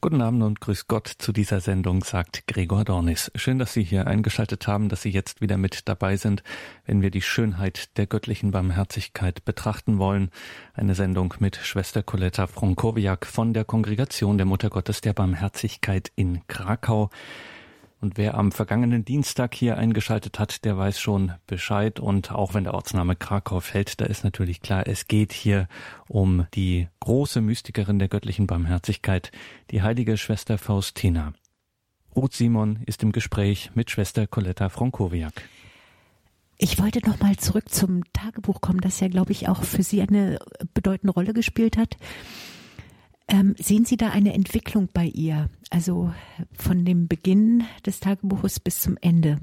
Guten Abend und grüß Gott zu dieser Sendung, sagt Gregor Dornis. Schön, dass Sie hier eingeschaltet haben, dass Sie jetzt wieder mit dabei sind, wenn wir die Schönheit der göttlichen Barmherzigkeit betrachten wollen. Eine Sendung mit Schwester Coletta Frankowiak von der Kongregation der Mutter Gottes der Barmherzigkeit in Krakau. Und wer am vergangenen Dienstag hier eingeschaltet hat, der weiß schon Bescheid. Und auch wenn der Ortsname Krakau fällt, da ist natürlich klar, es geht hier um die große Mystikerin der göttlichen Barmherzigkeit, die heilige Schwester Faustina. Ruth Simon ist im Gespräch mit Schwester Coletta Frankowiak. Ich wollte noch mal zurück zum Tagebuch kommen, das ja, glaube ich, auch für Sie eine bedeutende Rolle gespielt hat. Ähm, sehen Sie da eine Entwicklung bei ihr? Also von dem Beginn des Tagebuches bis zum Ende?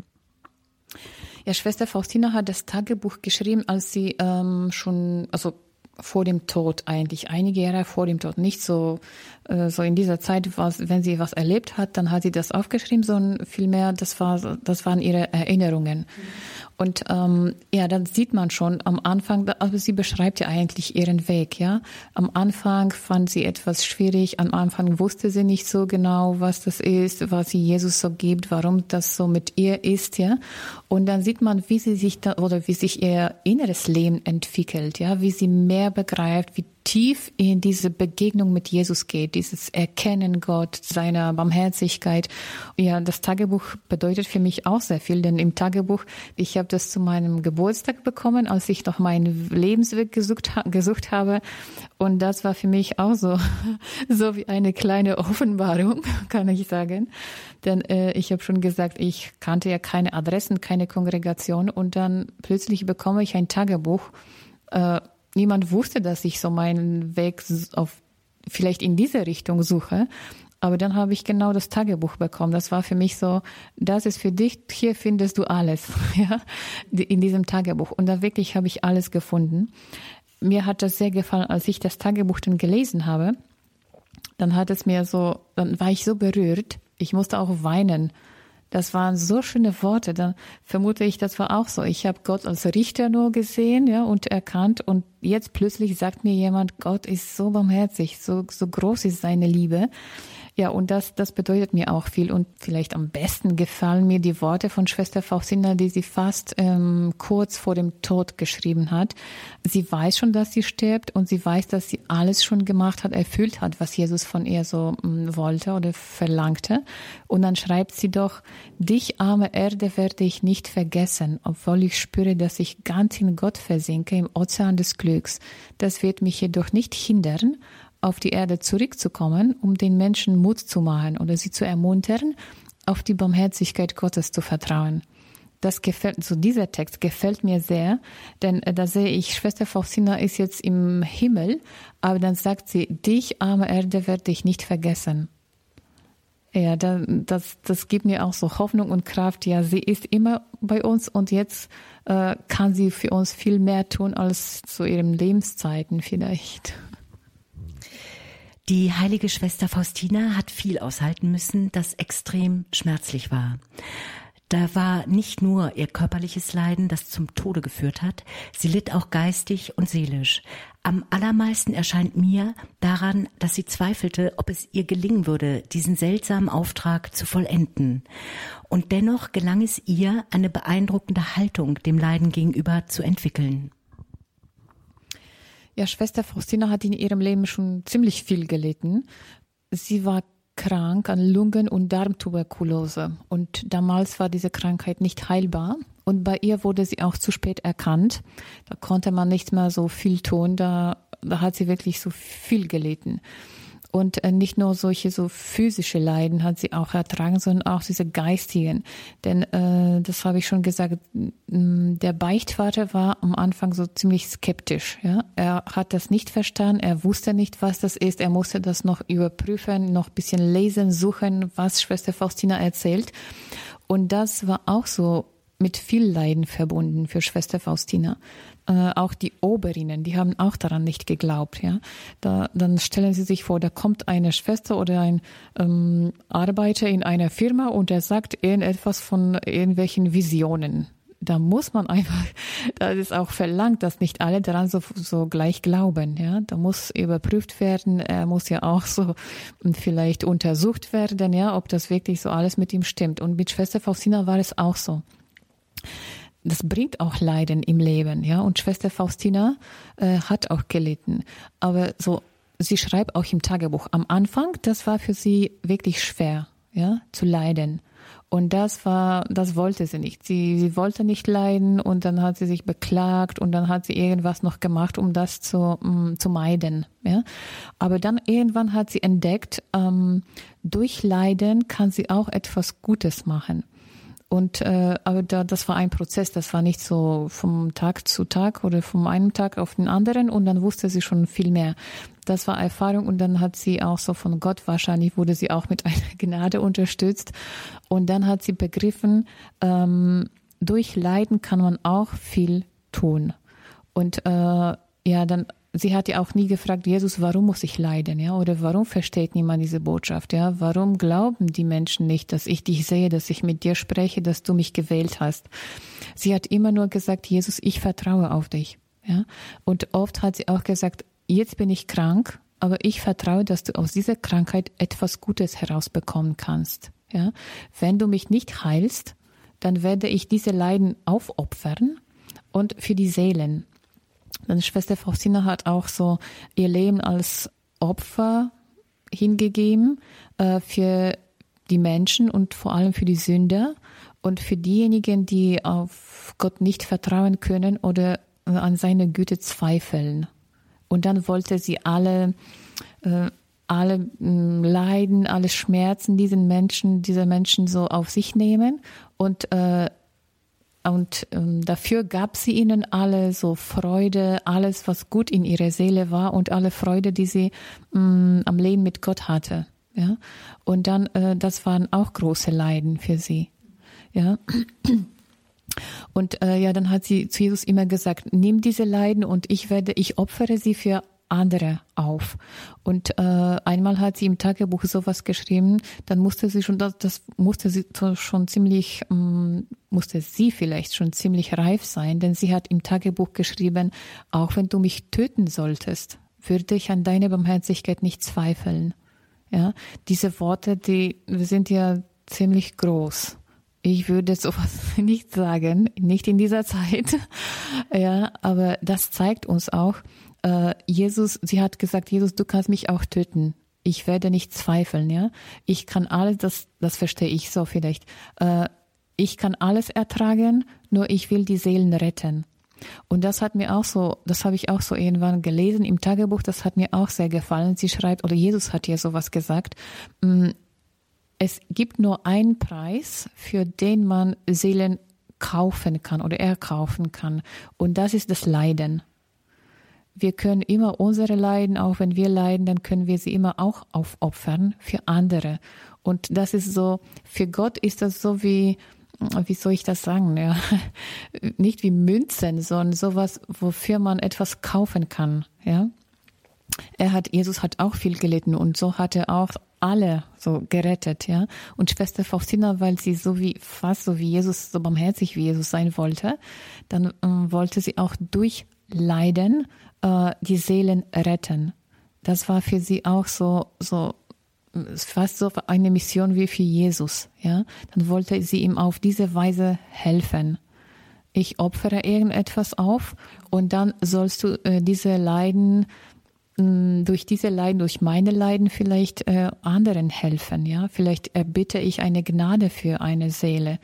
Ja, Schwester Faustina hat das Tagebuch geschrieben, als sie ähm, schon, also vor dem Tod eigentlich, einige Jahre vor dem Tod, nicht so so in dieser Zeit, was, wenn sie was erlebt hat, dann hat sie das aufgeschrieben, sondern vielmehr, das war, das waren ihre Erinnerungen. Und ähm, ja, dann sieht man schon am Anfang, also sie beschreibt ja eigentlich ihren Weg, ja. Am Anfang fand sie etwas schwierig, am Anfang wusste sie nicht so genau, was das ist, was sie Jesus so gibt, warum das so mit ihr ist, ja. Und dann sieht man, wie sie sich da oder wie sich ihr inneres Leben entwickelt, ja, wie sie mehr begreift, wie tief in diese Begegnung mit Jesus geht, dieses Erkennen Gott, seiner Barmherzigkeit. Ja, das Tagebuch bedeutet für mich auch sehr viel, denn im Tagebuch, ich habe das zu meinem Geburtstag bekommen, als ich noch meinen Lebensweg gesucht, gesucht habe. Und das war für mich auch so, so wie eine kleine Offenbarung, kann ich sagen. Denn äh, ich habe schon gesagt, ich kannte ja keine Adressen, keine Kongregation. Und dann plötzlich bekomme ich ein Tagebuch. Äh, niemand wusste, dass ich so meinen Weg auf vielleicht in diese Richtung suche. Aber dann habe ich genau das Tagebuch bekommen. Das war für mich so, das ist für dich, hier findest du alles, ja, in diesem Tagebuch. Und da wirklich habe ich alles gefunden. Mir hat das sehr gefallen, als ich das Tagebuch dann gelesen habe. Dann hat es mir so, dann war ich so berührt. Ich musste auch weinen das waren so schöne Worte. Dann vermute ich, das war auch so. Ich habe Gott als Richter nur gesehen, ja, und erkannt. Und jetzt plötzlich sagt mir jemand, Gott ist so barmherzig, so, so groß ist seine Liebe. Ja, und das, das bedeutet mir auch viel. Und vielleicht am besten gefallen mir die Worte von Schwester Faustina, die sie fast ähm, kurz vor dem Tod geschrieben hat. Sie weiß schon, dass sie stirbt und sie weiß, dass sie alles schon gemacht hat, erfüllt hat, was Jesus von ihr so ähm, wollte oder verlangte. Und dann schreibt sie doch, dich arme Erde werde ich nicht vergessen, obwohl ich spüre, dass ich ganz in Gott versinke im Ozean des Glücks. Das wird mich jedoch nicht hindern, auf die Erde zurückzukommen, um den Menschen Mut zu machen oder sie zu ermuntern, auf die Barmherzigkeit Gottes zu vertrauen. Das gefällt, so dieser Text gefällt mir sehr, denn äh, da sehe ich, Schwester Faustina ist jetzt im Himmel, aber dann sagt sie, dich, arme Erde, werde ich nicht vergessen. Ja, das, das gibt mir auch so Hoffnung und Kraft. Ja, sie ist immer bei uns und jetzt äh, kann sie für uns viel mehr tun als zu ihren Lebenszeiten vielleicht. Die heilige Schwester Faustina hat viel aushalten müssen, das extrem schmerzlich war. Da war nicht nur ihr körperliches Leiden, das zum Tode geführt hat, sie litt auch geistig und seelisch. Am allermeisten erscheint mir daran, dass sie zweifelte, ob es ihr gelingen würde, diesen seltsamen Auftrag zu vollenden. Und dennoch gelang es ihr, eine beeindruckende Haltung dem Leiden gegenüber zu entwickeln. Ja, Schwester Faustina hat in ihrem Leben schon ziemlich viel gelitten. Sie war krank an Lungen- und Darmtuberkulose und damals war diese Krankheit nicht heilbar und bei ihr wurde sie auch zu spät erkannt. Da konnte man nicht mehr so viel tun, da, da hat sie wirklich so viel gelitten. Und äh, nicht nur solche so physische Leiden hat sie auch ertragen, sondern auch diese geistigen. Denn äh, das habe ich schon gesagt, der Beichtvater war am Anfang so ziemlich skeptisch. Ja? Er hat das nicht verstanden, er wusste nicht, was das ist. Er musste das noch überprüfen, noch ein bisschen lesen, suchen, was Schwester Faustina erzählt. Und das war auch so mit viel Leiden verbunden für Schwester Faustina. Äh, auch die Oberinnen, die haben auch daran nicht geglaubt. Ja, da, dann stellen Sie sich vor, da kommt eine Schwester oder ein ähm, Arbeiter in einer Firma und er sagt irgendetwas von irgendwelchen Visionen da muss man einfach, da ist auch verlangt, dass nicht alle daran so, so gleich glauben. Ja, da muss überprüft werden, er muss ja auch so vielleicht untersucht werden, ja, ob das wirklich so alles mit ihm stimmt. Und mit Schwester Faustina war es auch so. Das bringt auch Leiden im Leben, ja. Und Schwester Faustina äh, hat auch gelitten, aber so, sie schreibt auch im Tagebuch. Am Anfang, das war für sie wirklich schwer, ja, zu leiden. Und das war, das wollte sie nicht. Sie, sie wollte nicht leiden und dann hat sie sich beklagt und dann hat sie irgendwas noch gemacht, um das zu, um, mm, zu meiden. Ja? Aber dann irgendwann hat sie entdeckt, ähm, durch Leiden kann sie auch etwas Gutes machen. Und äh, aber da, das war ein Prozess, das war nicht so vom Tag zu Tag oder vom einen Tag auf den anderen und dann wusste sie schon viel mehr. Das war Erfahrung und dann hat sie auch so von Gott wahrscheinlich wurde sie auch mit einer Gnade unterstützt und dann hat sie begriffen, ähm, durch Leiden kann man auch viel tun. Und äh, ja, dann sie hat ja auch nie gefragt, Jesus, warum muss ich leiden, ja? Oder warum versteht niemand diese Botschaft, ja? Warum glauben die Menschen nicht, dass ich dich sehe, dass ich mit dir spreche, dass du mich gewählt hast? Sie hat immer nur gesagt, Jesus, ich vertraue auf dich, ja? Und oft hat sie auch gesagt, jetzt bin ich krank, aber ich vertraue, dass du aus dieser Krankheit etwas Gutes herausbekommen kannst, ja? Wenn du mich nicht heilst, dann werde ich diese Leiden aufopfern und für die Seelen Meine Schwester Faustina hat auch so ihr Leben als Opfer hingegeben äh, für die Menschen und vor allem für die Sünder und für diejenigen, die auf Gott nicht vertrauen können oder an seine Güte zweifeln. Und dann wollte sie alle, äh, alle äh, Leiden, alle Schmerzen diesen Menschen, dieser Menschen so auf sich nehmen und äh, und ähm, dafür gab sie ihnen alle so Freude, alles, was gut in ihrer Seele war und alle Freude, die sie ähm, am Leben mit Gott hatte. Ja, und dann, äh, das waren auch große Leiden für sie. Ja. Und äh, ja, dann hat sie zu Jesus immer gesagt, nimm diese Leiden und ich werde, ich opfere sie für andere auf. Und äh, einmal hat sie im Tagebuch sowas geschrieben, dann musste sie schon, das, das musste sie schon ziemlich, ähm, musste sie vielleicht schon ziemlich reif sein, denn sie hat im Tagebuch geschrieben, auch wenn du mich töten solltest, würde ich an deine Barmherzigkeit nicht zweifeln. Ja, diese Worte, die sind ja ziemlich groß. Ich würde sowas nicht sagen, nicht in dieser Zeit. Ja, aber das zeigt uns auch, äh, Jesus, sie hat gesagt, Jesus, du kannst mich auch töten. Ich werde nicht zweifeln, ja. Ich kann alles, das, das verstehe ich so vielleicht. Äh, ich kann alles ertragen, nur ich will die Seelen retten. Und das hat mir auch so, das habe ich auch so irgendwann gelesen im Tagebuch, das hat mir auch sehr gefallen. Sie schreibt, oder Jesus hat ihr sowas gesagt, mm, es gibt nur einen Preis, für den man Seelen kaufen kann oder erkaufen kann. Und das ist das Leiden wir können immer unsere Leiden, auch wenn wir leiden, dann können wir sie immer auch aufopfern für andere. Und das ist so, für Gott ist das so wie, wie soll ich das sagen, ja, nicht wie Münzen, sondern sowas, wofür man etwas kaufen kann, ja. Er hat, Jesus hat auch viel gelitten und so hat er auch alle so gerettet, ja. Und Schwester Faustina, weil sie so wie, fast so wie Jesus, so barmherzig wie Jesus sein wollte, dann äh, wollte sie auch durch Leiden äh, die Seelen retten. Das war für sie auch so, so fast so eine Mission wie für Jesus. Ja, dann wollte sie ihm auf diese Weise helfen. Ich opfere irgendetwas auf und dann sollst du äh, diese Leiden mh, durch diese Leiden, durch meine Leiden vielleicht äh, anderen helfen. Ja, vielleicht erbitte ich eine Gnade für eine Seele.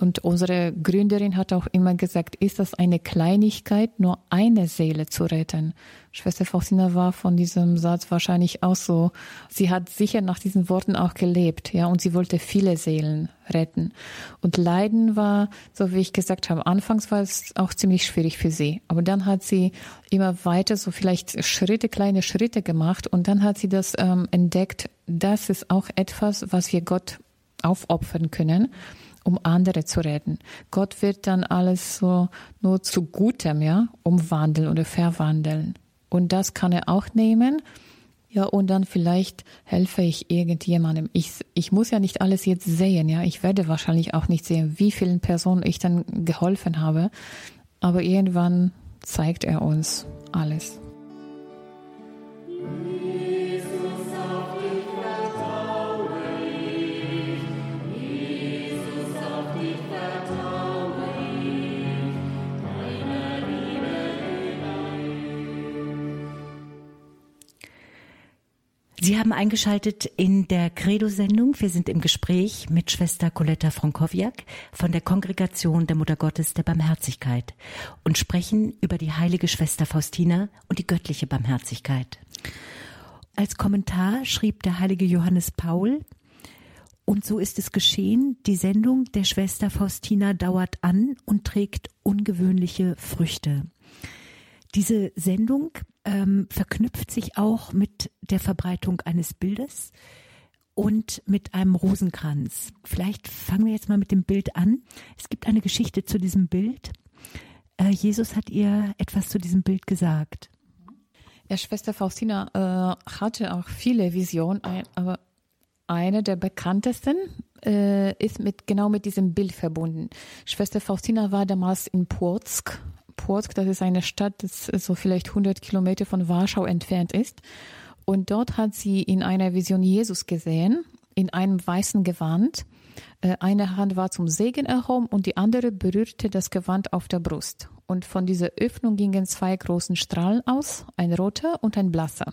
Und unsere Gründerin hat auch immer gesagt, ist das eine Kleinigkeit, nur eine Seele zu retten? Schwester Faustina war von diesem Satz wahrscheinlich auch so. Sie hat sicher nach diesen Worten auch gelebt, ja, und sie wollte viele Seelen retten. Und Leiden war, so wie ich gesagt habe, anfangs war es auch ziemlich schwierig für sie. Aber dann hat sie immer weiter so vielleicht Schritte, kleine Schritte gemacht und dann hat sie das ähm, entdeckt, das ist auch etwas, was wir Gott aufopfern können um andere zu retten. Gott wird dann alles so nur zu Gutem, ja, umwandeln oder verwandeln. Und das kann er auch nehmen, Ja, und dann vielleicht helfe ich irgendjemandem. Ich, ich muss ja nicht alles jetzt sehen, ja. Ich werde wahrscheinlich auch nicht sehen, wie vielen Personen ich dann geholfen habe. Aber irgendwann zeigt er uns alles. Sie haben eingeschaltet in der Credo-Sendung. Wir sind im Gespräch mit Schwester Coletta Frankowiak von der Kongregation der Mutter Gottes der Barmherzigkeit und sprechen über die heilige Schwester Faustina und die göttliche Barmherzigkeit. Als Kommentar schrieb der heilige Johannes Paul, und so ist es geschehen, die Sendung der Schwester Faustina dauert an und trägt ungewöhnliche Früchte. Diese Sendung ähm, verknüpft sich auch mit der Verbreitung eines Bildes und mit einem Rosenkranz. Vielleicht fangen wir jetzt mal mit dem Bild an. Es gibt eine Geschichte zu diesem Bild. Äh, Jesus hat ihr etwas zu diesem Bild gesagt. Ja, Schwester Faustina äh, hatte auch viele Visionen, aber eine der bekanntesten äh, ist mit genau mit diesem Bild verbunden. Schwester Faustina war damals in Płotsk Płotsk, das ist eine Stadt, das so vielleicht 100 Kilometer von Warschau entfernt ist. Und dort hat sie in einer Vision Jesus gesehen, in einem weißen Gewand. Äh, eine Hand war zum Segen erhoben und die andere berührte das Gewand auf der Brust. Und von dieser Öffnung gingen zwei großen Strahlen aus, ein roter und ein blasser.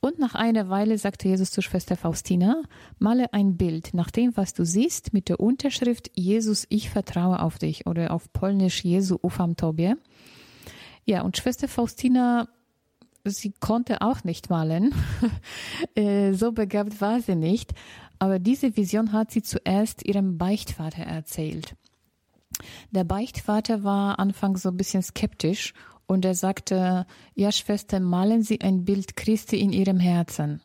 Und nach einer Weile sagte Jesus zur Schwester Faustina, male ein Bild nach dem, was du siehst, mit der Unterschrift Jesus, ich vertraue auf dich oder auf Polnisch Jesu ufam tobie. Ja, und Schwester Faustina, sie konnte auch nicht malen. Äh, so begabt war sie nicht. Aber diese Vision hat sie zuerst ihrem Beichtvater erzählt. Der Beichtvater war anfangs so ein bisschen skeptisch und er sagte, ja Schwester, malen Sie ein Bild Christi in Ihrem Herzen.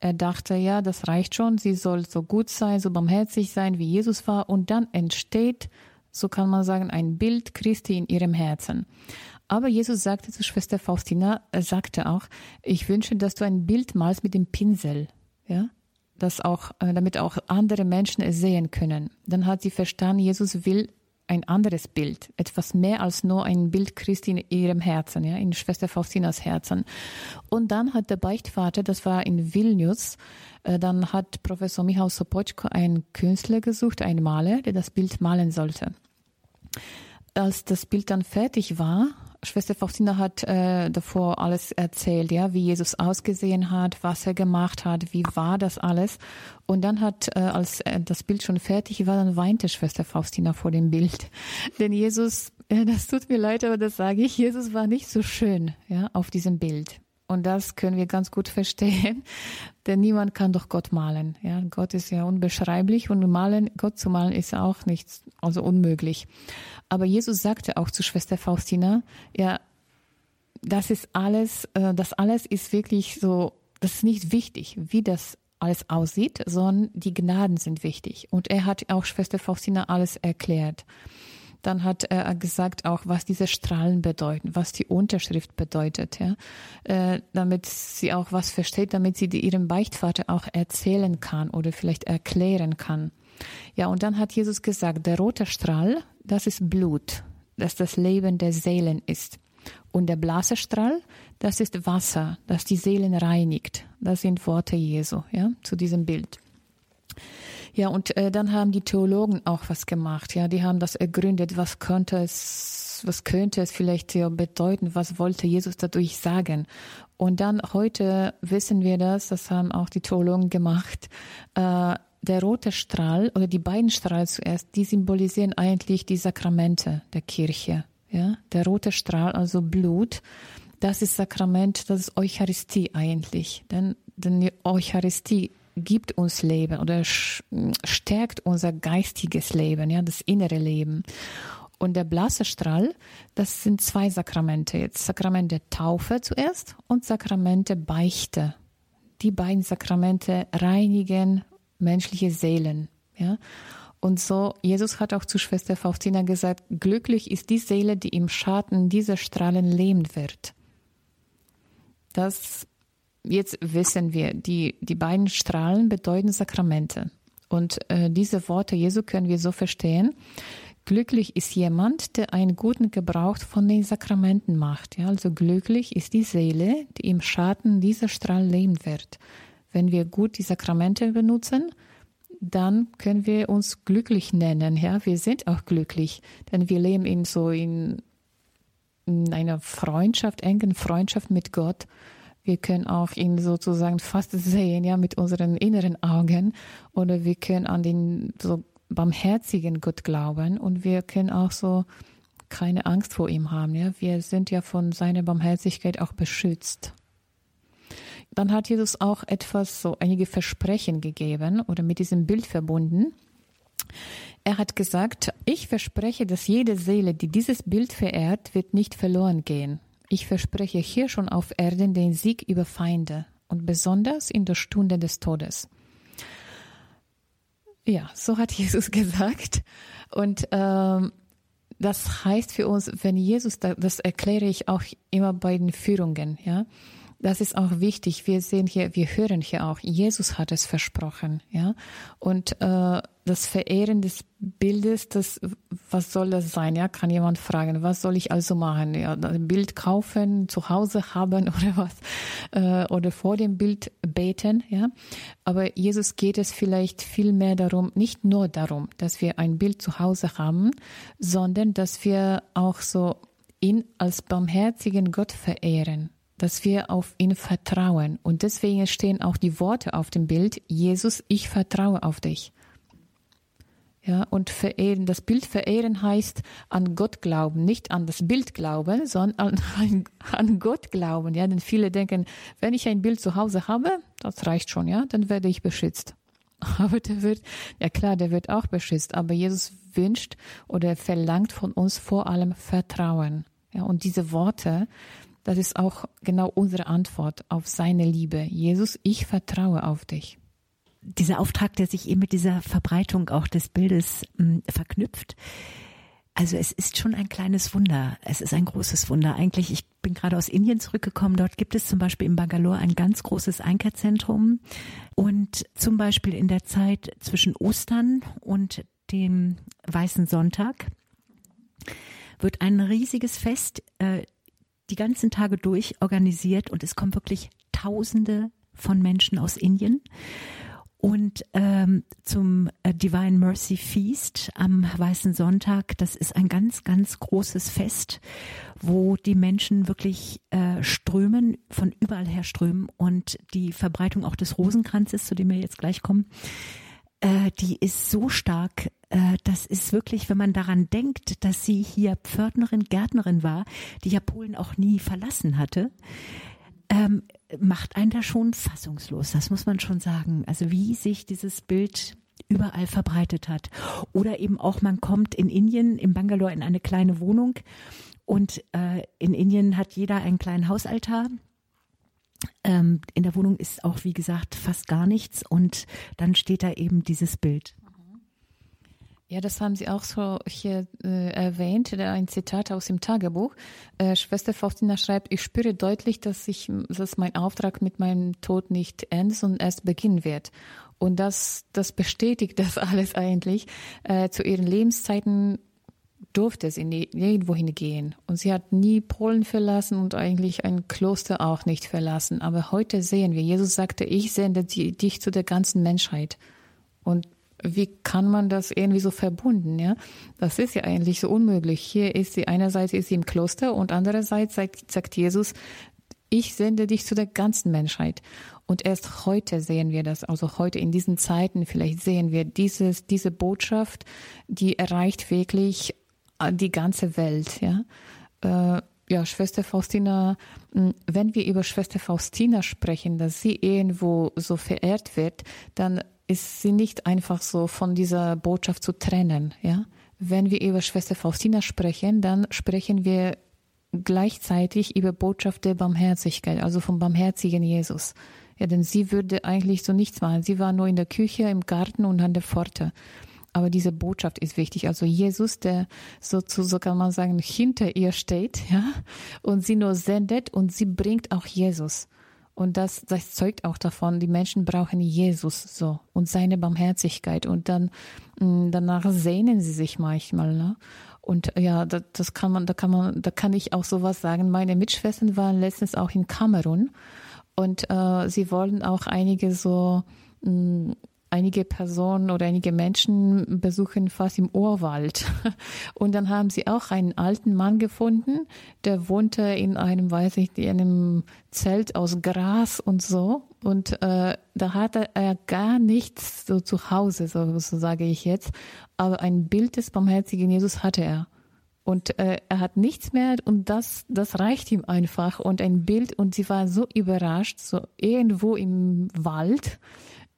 Er dachte, ja, das reicht schon, sie soll so gut sein, so barmherzig sein, wie Jesus war, und dann entsteht, so kann man sagen, ein Bild Christi in ihrem Herzen. Aber Jesus sagte zu Schwester Faustina, er sagte auch, ich wünsche, dass du ein Bild malst mit dem Pinsel, ja, das auch, äh, damit auch andere Menschen es sehen können. Dann hat sie verstanden, Jesus will ein anderes Bild, etwas mehr als nur ein Bild Christi in ihrem Herzen, ja, in Schwester Faustinas Herzen. Und dann hat der Beichtvater, das war in Vilnius, äh, dann hat Professor Michał Sopoćko einen Künstler gesucht, einen Maler, der das Bild malen sollte. Als das Bild dann fertig war, Schwester Faustina hat äh, davor alles erzählt, ja, wie Jesus ausgesehen hat, was er gemacht hat, wie war das alles. Und dann hat, äh, als äh, das Bild schon fertig war, dann weinte Schwester Faustina vor dem Bild. Denn Jesus, äh, das tut mir leid, aber das sage ich, Jesus war nicht so schön, ja, auf diesem Bild. Und das können wir ganz gut verstehen, denn niemand kann doch Gott malen. Ja, Gott ist ja unbeschreiblich und malen, Gott zu malen ist auch nichts, also unmöglich. Aber Jesus sagte auch zu Schwester Faustina, ja, das ist alles, äh, das alles ist wirklich so, das ist nicht wichtig, wie das alles aussieht, sondern die Gnaden sind wichtig. Und er hat auch Schwester Faustina alles erklärt. Dann hat er gesagt auch, was diese Strahlen bedeuten, was die Unterschrift bedeutet, ja, äh, damit sie auch was versteht, damit sie ihrem Beichtvater auch erzählen kann oder vielleicht erklären kann. Ja, und dann hat Jesus gesagt, der rote Strahl, das ist Blut, das das Leben der Seelen ist. Und der blasse Strahl, das ist Wasser, das die Seelen reinigt. Das sind Worte Jesu, ja, zu diesem Bild. Ja, und äh, dann haben die Theologen auch was gemacht. Ja, die haben das ergründet. Was könnte es, was könnte es vielleicht ja bedeuten? Was wollte Jesus dadurch sagen? Und dann heute wissen wir das, das haben auch die Theologen gemacht. Äh, der rote Strahl oder die beiden Strahlen zuerst, die symbolisieren eigentlich die Sakramente der Kirche. Ja, der rote Strahl, also Blut, das ist Sakrament, das ist Eucharistie eigentlich. Denn, denn Eucharistie gibt uns Leben oder stärkt unser geistiges Leben, ja, das innere Leben. Und der blasse Strahl, das sind zwei Sakramente jetzt. Sakrament der Taufe zuerst und Sakrament der Beichte. Die beiden Sakramente reinigen menschliche Seelen, ja. Und so, Jesus hat auch zu Schwester Faustina gesagt, glücklich ist die Seele, die im Schatten dieser Strahlen leben wird. Das jetzt wissen wir, die, die beiden Strahlen bedeuten Sakramente. Und äh, diese Worte Jesu können wir so verstehen. Glücklich ist jemand, der einen guten Gebrauch von den Sakramenten macht. Ja, also glücklich ist die Seele, die im Schatten dieser Strahl leben wird. Wenn wir gut die Sakramente benutzen, dann können wir uns glücklich nennen. Ja, wir sind auch glücklich, denn wir leben in so in, in einer Freundschaft, engen Freundschaft mit Gott. Wir können auch ihn sozusagen fast sehen, ja, mit unseren inneren Augen. Oder wir können an den so barmherzigen Gott glauben und wir können auch so keine Angst vor ihm haben, ja. Wir sind ja von seiner Barmherzigkeit auch beschützt. Dann hat Jesus auch etwas, so einige Versprechen gegeben oder mit diesem Bild verbunden. Er hat gesagt, ich verspreche, dass jede Seele, die dieses Bild verehrt, wird nicht verloren gehen. Ich verspreche hier schon auf Erden den Sieg über Feinde und besonders in der Stunde des Todes. Ja, so hat Jesus gesagt. Und ähm, das heißt für uns, wenn Jesus, das erkläre ich auch immer bei den Führungen, ja, das ist auch wichtig. Wir sehen hier, wir hören hier auch, Jesus hat es versprochen, ja. Und äh, das Verehren des Bildes, das, was soll das sein? Ja, kann jemand fragen, was soll ich also machen? Ja, ein Bild kaufen, zu Hause haben oder was? Äh, oder vor dem Bild beten, ja. Aber Jesus geht es vielleicht viel mehr darum, nicht nur darum, dass wir ein Bild zu Hause haben, sondern dass wir auch so ihn als barmherzigen Gott verehren dass wir auf ihn vertrauen. Und deswegen stehen auch die Worte auf dem Bild, Jesus, ich vertraue auf dich. Ja, und verehren, das Bild verehren heißt an Gott glauben, nicht an das Bild glauben, sondern an, an Gott glauben. Ja, denn viele denken, wenn ich ein Bild zu Hause habe, das reicht schon, ja, dann werde ich beschützt. Aber der wird, ja klar, der wird auch beschützt, aber Jesus wünscht oder verlangt von uns vor allem Vertrauen. Ja, und diese Worte, das ist auch genau unsere Antwort auf seine Liebe. Jesus, ich vertraue auf dich. Dieser Auftrag, der sich eben mit dieser Verbreitung auch des Bildes mh, hm, verknüpft. Also es ist schon ein kleines Wunder. Es ist ein großes Wunder. Eigentlich, ich bin gerade aus Indien zurückgekommen. Dort gibt es zum Beispiel in Bangalore ein ganz großes Einkehrzentrum. Und zum Beispiel in der Zeit zwischen Ostern und dem Weißen Sonntag wird ein riesiges Fest äh, die ganzen Tage durch organisiert und es kommen wirklich Tausende von Menschen aus Indien. Und ähm, zum äh, Divine Mercy Feast am Weißen Sonntag, das ist ein ganz, ganz großes Fest, wo die Menschen wirklich äh, strömen, von überall her strömen und die Verbreitung auch des Rosenkranzes, zu dem wir jetzt gleich kommen, äh, die ist so stark, äh, das ist wirklich, wenn man daran denkt, dass sie hier Pförtnerin, Gärtnerin war, die ja Polen auch nie verlassen hatte, ähm, macht einen da schon fassungslos. Das muss man schon sagen. Also wie sich dieses Bild überall verbreitet hat. Oder eben auch, man kommt in Indien, in Bangalore, in eine kleine Wohnung und äh, in Indien hat jeder einen kleinen Hausaltar ähm, in der Wohnung ist auch, wie gesagt, fast gar nichts und dann steht da eben dieses Bild. Ja, das haben Sie auch so hier äh, erwähnt, ein Zitat aus dem Tagebuch. Äh, Schwester Faustina schreibt, ich spüre deutlich, dass ich, dass mein Auftrag mit meinem Tod nicht endet, sondern erst beginnen wird. Und das, das bestätigt das alles eigentlich. Äh, zu ihren Lebenszeiten durfte sie nie, nirgendwo hingehen. Und sie hat nie Polen verlassen und eigentlich ein Kloster auch nicht verlassen. Aber heute sehen wir, Jesus sagte, ich sende dich zu der ganzen Menschheit. Und wie kann man das irgendwie so verbunden, ja? Das ist ja eigentlich so unmöglich. Hier ist sie, einerseits ist sie im Kloster und andererseits sagt, sagt Jesus, ich sende dich zu der ganzen Menschheit. Und erst heute sehen wir das, also heute in diesen Zeiten vielleicht sehen wir dieses, diese Botschaft, die erreicht wirklich die ganze Welt, ja. Äh, ja, Schwester Faustina, wenn wir über Schwester Faustina sprechen, dass sie irgendwo so verehrt wird, dann ist sie nicht einfach so von dieser Botschaft zu trennen, ja. Wenn wir über Schwester Faustina sprechen, dann sprechen wir gleichzeitig über Botschaft der Barmherzigkeit, also vom barmherzigen Jesus. Ja, denn sie würde eigentlich so nichts machen. Sie war nur in der Küche, im Garten und an der Pforte. Aber diese Botschaft ist wichtig. Also Jesus, der sozusagen, so kann man sagen, hinter ihr steht, ja, und sie nur sendet und sie bringt auch Jesus. Und das, das zeugt auch davon, die Menschen brauchen Jesus so und seine Barmherzigkeit. Und dann mh, danach sehnen sie sich manchmal. Ne? Und ja, das, das kann man, da kann man, da kann ich auch sowas sagen. Meine Mitschwestern waren letztens auch in Kamerun und äh, sie wollen auch einige so mh, einige Personen oder einige Menschen besuchen fast im Urwald. Und dann haben sie auch einen alten Mann gefunden, der wohnte in einem, weiß ich, in einem Zelt aus Gras und so. Und äh, da hatte er gar nichts so zu Hause, so, so sage ich jetzt. Aber ein Bild des barmherzigen Jesus hatte er. Und äh, er hat nichts mehr und das, das reicht ihm einfach. Und ein Bild und sie war so überrascht, so irgendwo im Wald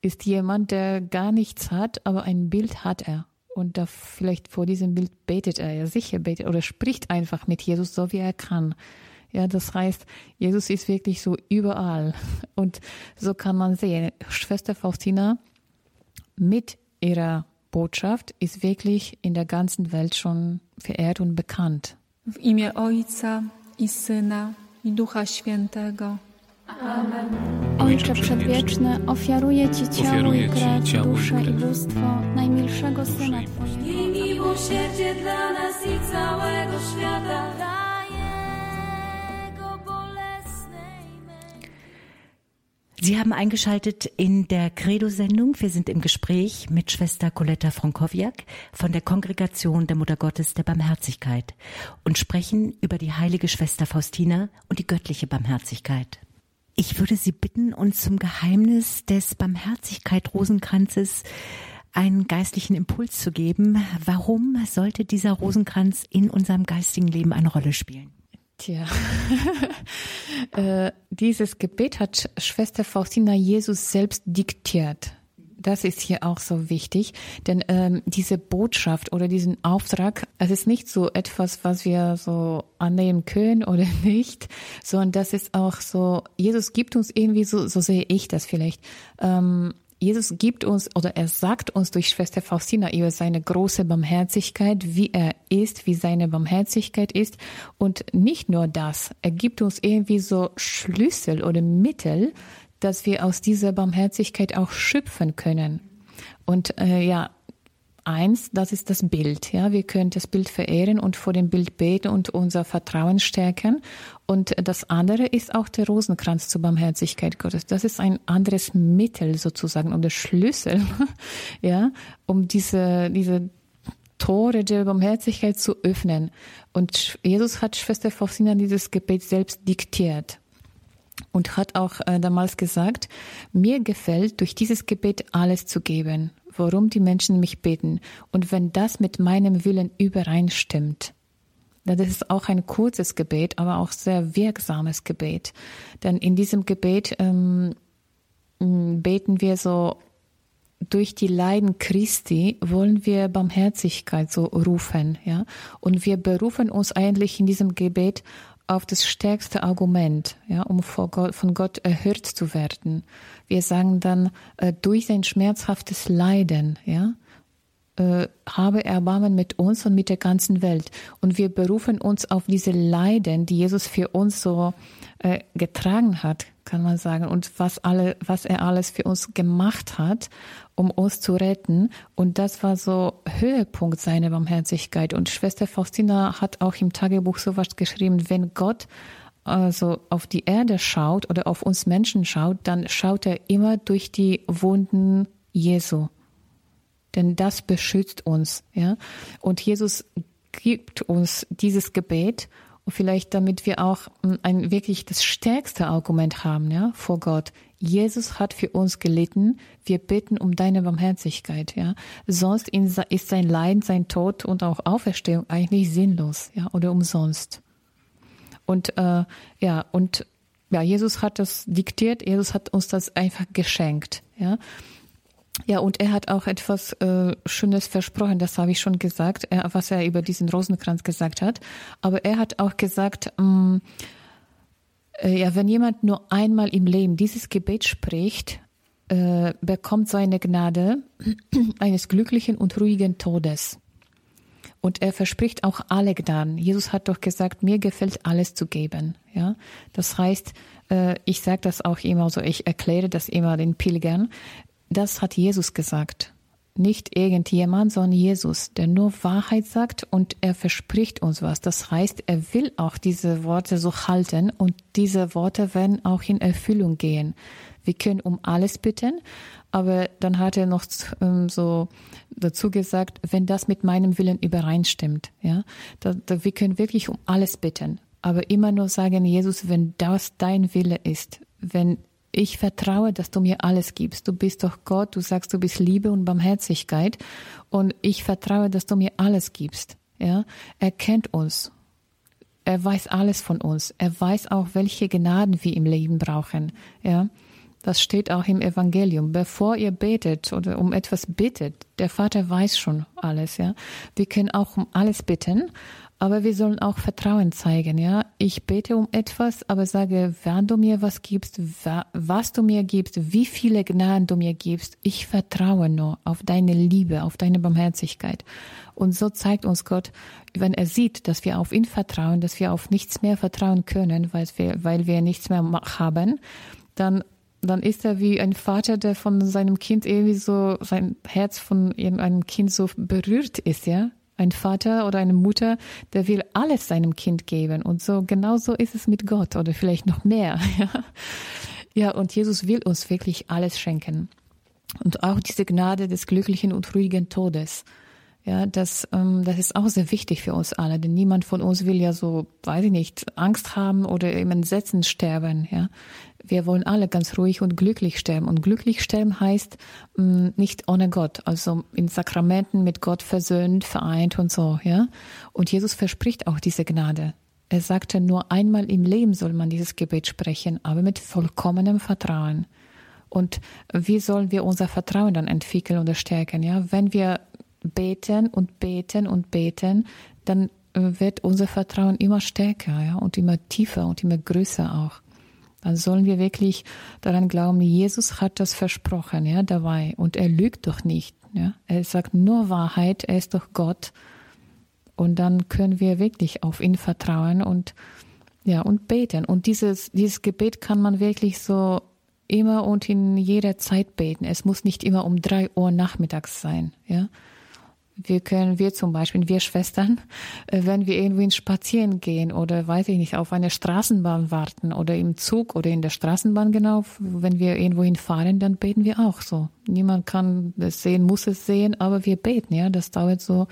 ist jemand, der gar nichts hat, aber ein Bild hat er. Und da vielleicht vor diesem Bild betet er, ja sicher betet oder spricht einfach mit Jesus so wie er kann. Ja, das heißt, Jesus ist wirklich so überall. Und so kann man sehen, Schwester Faustina mit ihrer Botschaft ist wirklich in der ganzen Welt schon verehrt und bekannt. W imię Ojca i Syna i Ducha Świętego. Amen. Ojcze Przedwieczny, ofiaruję Ci ciało Ofiaruję i Ci krew, ciało i duszę i krew. bóstwo najmilszego Syna Twojego. I miłosierdzie dla nas i całego świata. Sie haben eingeschaltet in der Credo-Sendung. Wir sind im Gespräch mit Schwester Coletta Frankowiak von der Kongregation der Mutter Gottes der Barmherzigkeit und sprechen über die heilige Schwester Faustina und die göttliche Barmherzigkeit. Ich würde Sie bitten, uns zum Geheimnis des Barmherzigkeit-Rosenkranzes einen geistlichen Impuls zu geben. Warum sollte dieser Rosenkranz in unserem geistigen Leben eine Rolle spielen? Tja, äh, dieses Gebet hat Schwester Faustina Jesus selbst diktiert. Das ist hier auch so wichtig, denn ähm, diese Botschaft oder diesen Auftrag, es ist nicht so etwas, was wir so annehmen können oder nicht, sondern das ist auch so, Jesus gibt uns irgendwie so, so sehe ich das vielleicht, ähm, Jesus gibt uns oder er sagt uns durch Schwester Faustina über seine große Barmherzigkeit, wie er ist, wie seine Barmherzigkeit ist. Und nicht nur das, er gibt uns irgendwie so Schlüssel oder Mittel, dass wir aus dieser Barmherzigkeit auch schöpfen können. Und äh, ja, eins, das ist das Bild. Ja, wir können das Bild verehren und vor dem Bild beten und unser Vertrauen stärken. Und das andere ist auch der Rosenkranz zur Barmherzigkeit Gottes. Das ist ein anderes Mittel sozusagen oder Schlüssel, ja, um diese diese Tore der Barmherzigkeit zu öffnen. Und Jesus hat Schwester Faustina dieses Gebet selbst diktiert und hat auch äh, damals gesagt, mir gefällt durch dieses Gebet alles zu geben, worum die Menschen mich beten. Und wenn das mit meinem Willen übereinstimmt, das ist auch ein kurzes Gebet, aber auch sehr wirksames Gebet. Denn in diesem Gebet ähm, beten wir so durch die Leiden Christi wollen wir Barmherzigkeit so rufen, ja. Und wir berufen uns eigentlich in diesem Gebet auf das stärkste Argument, ja, um Gott, von Gott erhört zu werden. Wir sagen dann, äh, durch sein schmerzhaftes Leiden, ja, äh, habe Erbarmen mit uns und mit der ganzen Welt. Und wir berufen uns auf diese Leiden, die Jesus für uns so äh, getragen hat, kann man sagen, und was alle, was er alles für uns gemacht hat, um uns zu retten. Und das war so Höhepunkt seiner Barmherzigkeit. Und Schwester Faustina hat auch im Tagebuch sowas geschrieben, wenn Gott also auf die Erde schaut oder auf uns Menschen schaut, dann schaut er immer durch die Wunden Jesu. Denn das beschützt uns, ja. Und Jesus gibt uns dieses Gebet vielleicht damit wir auch ein wirklich das stärkste Argument haben, ja, vor Gott. Jesus hat für uns gelitten. Wir bitten um deine Barmherzigkeit, ja. Sonst ist sein Leiden, sein Tod und auch Auferstehung eigentlich sinnlos, ja, oder umsonst. Und äh, ja, und ja, Jesus hat das diktiert. Jesus hat uns das einfach geschenkt, ja. Ja, und er hat auch etwas äh, Schönes versprochen, das habe ich schon gesagt, er, was er über diesen Rosenkranz gesagt hat. Aber er hat auch gesagt, ähm, äh, ja, wenn jemand nur einmal im Leben dieses Gebet spricht, äh, bekommt seine Gnade eines glücklichen und ruhigen Todes. Und er verspricht auch alle Gnaden. Jesus hat doch gesagt, mir gefällt alles zu geben. Ja, das heißt, äh, ich sage das auch immer so, ich erkläre das immer den Pilgern. Das hat Jesus gesagt. Nicht irgendjemand, sondern Jesus, der nur Wahrheit sagt und er verspricht uns was. Das heißt, er will auch diese Worte so halten und diese Worte werden auch in Erfüllung gehen. Wir können um alles bitten, aber dann hat er noch ähm, so dazu gesagt, wenn das mit meinem Willen übereinstimmt, ja, da, da, wir können wirklich um alles bitten, aber immer nur sagen, Jesus, wenn das dein Wille ist, wenn ich vertraue, dass du mir alles gibst. Du bist doch Gott, du sagst, du bist Liebe und Barmherzigkeit und ich vertraue, dass du mir alles gibst. Ja, er kennt uns. Er weiß alles von uns. Er weiß auch, welche Gnaden wir im Leben brauchen. Ja, das steht auch im Evangelium. Bevor ihr betet oder um etwas bittet, der Vater weiß schon alles, ja. Wir können auch um alles bitten, aber wir sollen auch Vertrauen zeigen, ja. Ich bete um etwas, aber sage, wann du mir was gibst, was du mir gibst, wie viele Gnaden du mir gibst. Ich vertraue nur auf deine Liebe, auf deine Barmherzigkeit. Und so zeigt uns Gott, wenn er sieht, dass wir auf ihn vertrauen, dass wir auf nichts mehr vertrauen können, weil wir, weil wir nichts mehr haben, dann dann ist er wie ein Vater, der von seinem Kind irgendwie so, sein Herz von irgendeinem Kind so berührt ist, ja. Ein Vater oder eine Mutter, der will alles seinem Kind geben. Und so, genau so ist es mit Gott oder vielleicht noch mehr, ja. Ja, und Jesus will uns wirklich alles schenken. Und auch diese Gnade des glücklichen und ruhigen Todes. Ja, das, ähm, das ist auch sehr wichtig für uns alle, denn niemand von uns will ja so, weiß ich nicht, Angst haben oder im Entsetzen sterben. Ja, wir wollen alle ganz ruhig und glücklich sterben. Und glücklich sterben heißt mh, mm, nicht ohne Gott, also in Sakramenten mit Gott versöhnt, vereint und so. Ja, und Jesus verspricht auch diese Gnade. Er sagte, nur einmal im Leben soll man dieses Gebet sprechen, aber mit vollkommenem Vertrauen. Und wie sollen wir unser Vertrauen dann entwickeln oder stärken? Ja, wenn wir beten und beten und beten, dann äh, wird unser Vertrauen immer stärker ja, und immer tiefer und immer größer auch. Dann sollen wir wirklich daran glauben, Jesus hat das versprochen, ja, dabei. Und er lügt doch nicht. Ja. Er sagt nur Wahrheit, er ist doch Gott. Und dann können wir wirklich auf ihn vertrauen und, ja, und beten. Und dieses, dieses Gebet kann man wirklich so immer und in jeder Zeit beten. Es muss nicht immer um drei Uhr nachmittags sein, ja. Wir können, wir zum Beispiel, wir Schwestern, äh, wenn wir irgendwo spazieren gehen oder weiß ich nicht, auf eine Straßenbahn warten oder im Zug oder in der Straßenbahn genau, wenn wir irgendwo hinfahren, dann beten wir auch so. Niemand kann es sehen, muss es sehen, aber wir beten, ja. Das dauert so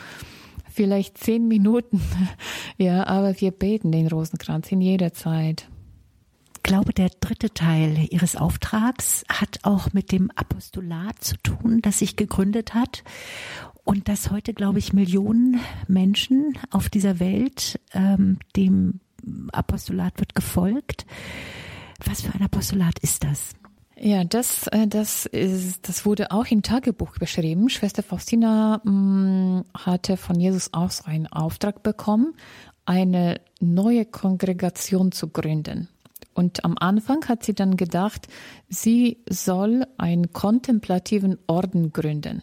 vielleicht zehn Minuten, ja, aber wir beten den Rosenkranz in jeder Zeit. Ich glaube, der dritte Teil Ihres Auftrags hat auch mit dem Apostolat zu tun, das sich gegründet hat und dass heute, glaube ich, Millionen Menschen auf dieser Welt ähm, dem Apostolat wird gefolgt. Was für ein Apostolat ist das? Ja, das, äh, das, ist, das wurde auch im Tagebuch beschrieben. Schwester Faustina mh, mm, hatte von Jesus aus einen Auftrag bekommen, eine neue Kongregation zu gründen. Und am Anfang hat sie dann gedacht, sie soll einen kontemplativen Orden gründen.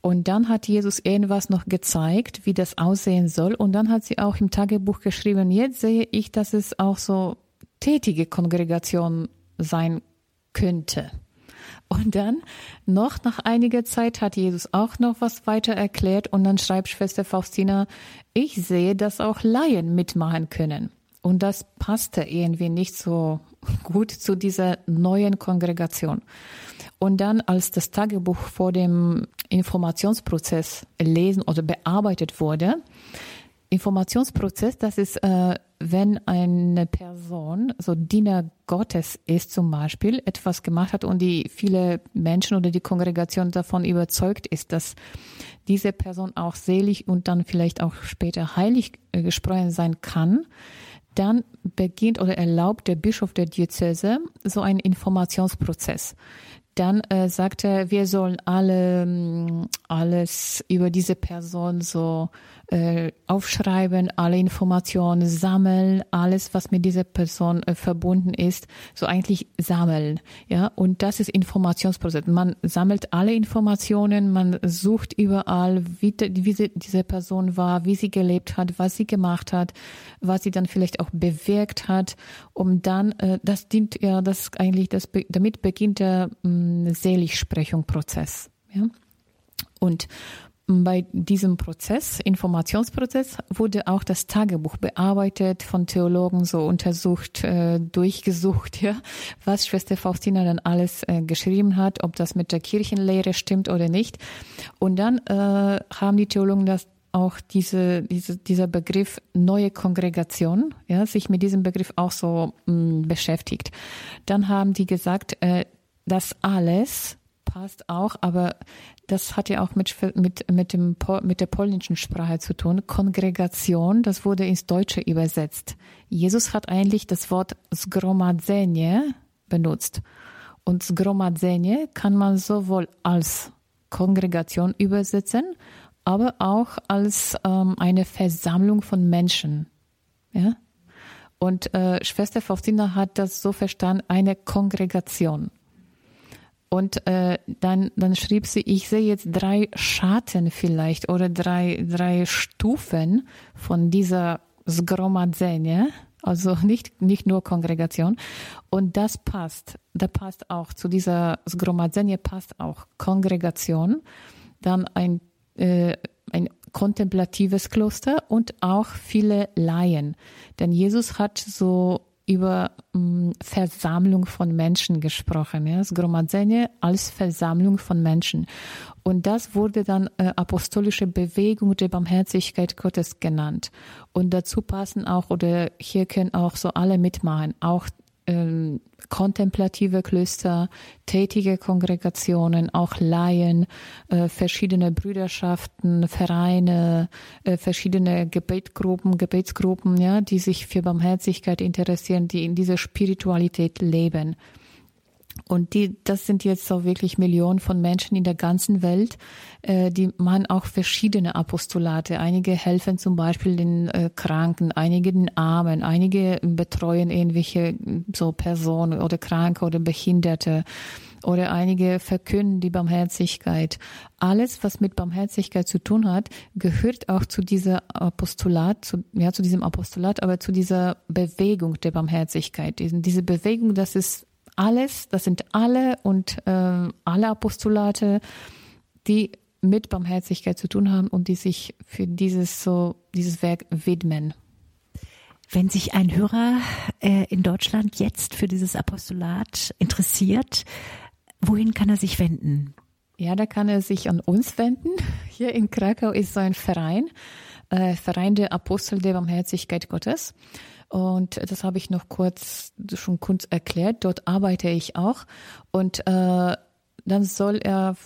Und dann hat Jesus irgendwas noch gezeigt, wie das aussehen soll. Und dann hat sie auch im Tagebuch geschrieben, jetzt sehe ich, dass es auch so tätige Kongregation sein könnte. Und dann, noch nach einiger Zeit, hat Jesus auch noch was weiter erklärt. Und dann schreibt Schwester Faustina, ich sehe, dass auch Laien mitmachen können. Und das passte irgendwie nicht so gut zu dieser neuen Kongregation. Und dann, als das Tagebuch vor dem Informationsprozess lesen oder bearbeitet wurde, Informationsprozess, das ist, äh, wenn eine Person, so Diener Gottes ist zum Beispiel, etwas gemacht hat und die viele Menschen oder die Kongregation davon überzeugt ist, dass diese Person auch selig und dann vielleicht auch später heilig äh, gesprochen sein kann, dann beginnt oder erlaubt der Bischof der Diözese so einen Informationsprozess. Dann äh, sagt er, wir sollen alle mm, alles über diese Person so äh, aufschreiben, alle Informationen sammeln, alles, was mit dieser Person äh, verbunden ist, so eigentlich sammeln. Ja, und das ist Informationsprozess. Man sammelt alle Informationen, man sucht überall, wie, wie diese Person war, wie sie gelebt hat, was sie gemacht hat, was sie dann vielleicht auch bewirkt hat, um dann, äh, das dient ja, das eigentlich, das, damit beginnt der äh, Seligsprechung-Prozess. Ja? Und bei diesem Prozess, Informationsprozess, wurde auch das Tagebuch bearbeitet, von Theologen so untersucht, äh, durchgesucht, ja, was Schwester Faustina dann alles äh, geschrieben hat, ob das mit der Kirchenlehre stimmt oder nicht. Und dann äh, haben die Theologen das auch diese, diese, dieser Begriff neue Kongregation, ja, sich mit diesem Begriff auch so mh, mm, beschäftigt. Dann haben die gesagt, äh, das alles passt auch, aber das hat ja auch mit, mit, mit, dem, mit der polnischen Sprache zu tun. Kongregation, das wurde ins Deutsche übersetzt. Jesus hat eigentlich das Wort zgromadzenie benutzt. Und zgromadzenie kann man sowohl als Kongregation übersetzen, aber auch als ähm, eine Versammlung von Menschen. Ja? Und äh, Schwester Faustina hat das so verstanden, eine Kongregation. Und äh, dann, dann schrieb sie, ich sehe jetzt drei Schatten vielleicht oder drei, drei Stufen von dieser Zgromadzenie, also nicht, nicht nur Kongregation. Und das passt, da passt auch zu dieser Zgromadzenie passt auch Kongregation, dann ein, äh, ein kontemplatives Kloster und auch viele Laien. Denn Jesus hat so über mh, mm, Versammlung von Menschen gesprochen, ja, Zgromadzenie als Versammlung von Menschen. Und das wurde dann äh, apostolische Bewegung der Barmherzigkeit Gottes genannt. Und dazu passen auch, oder hier können auch so alle mitmachen, auch ähm, kontemplative Klöster, tätige Kongregationen, auch Laien, äh, verschiedene Brüderschaften, Vereine, äh, verschiedene Gebetsgruppen, Gebetsgruppen, ja, die sich für Barmherzigkeit interessieren, die in dieser Spiritualität leben. Und die, das sind jetzt so wirklich Millionen von Menschen in der ganzen Welt, äh, die machen auch verschiedene Apostolate. Einige helfen zum Beispiel den äh, Kranken, einige den Armen, einige betreuen irgendwelche so Personen oder Kranke oder Behinderte oder einige verkünden die Barmherzigkeit. Alles, was mit Barmherzigkeit zu tun hat, gehört auch zu dieser Apostolat, zu, ja, zu diesem Apostolat, aber zu dieser Bewegung der Barmherzigkeit. Diese Bewegung, das ist alles, das sind alle und äh, alle Apostolate, die mit Barmherzigkeit zu tun haben und die sich für dieses so dieses Werk widmen. Wenn sich ein Hörer äh, in Deutschland jetzt für dieses Apostolat interessiert, wohin kann er sich wenden? Ja, da kann er sich an uns wenden. Hier in Krakau ist so ein Verein, äh, Verein der Apostel der Barmherzigkeit Gottes. Und das habe ich noch kurz schon kurz erklärt. Dort arbeite ich auch. Und äh, dann soll er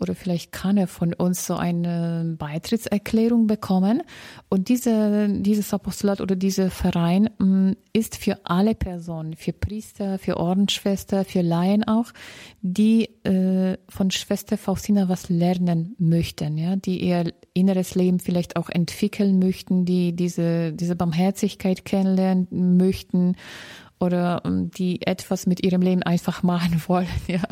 oder vielleicht kann er von uns so eine Beitrittserklärung bekommen. Und diese, dieses Apostolat oder dieser Verein mm, ist für alle Personen, für Priester, für Ordensschwester, für Laien auch, die äh, von Schwester Faustina was lernen möchten, ja, die ihr inneres Leben vielleicht auch entwickeln möchten, die diese, diese Barmherzigkeit kennenlernen möchten oder ähm, die etwas mit ihrem Leben einfach machen wollen. Ja.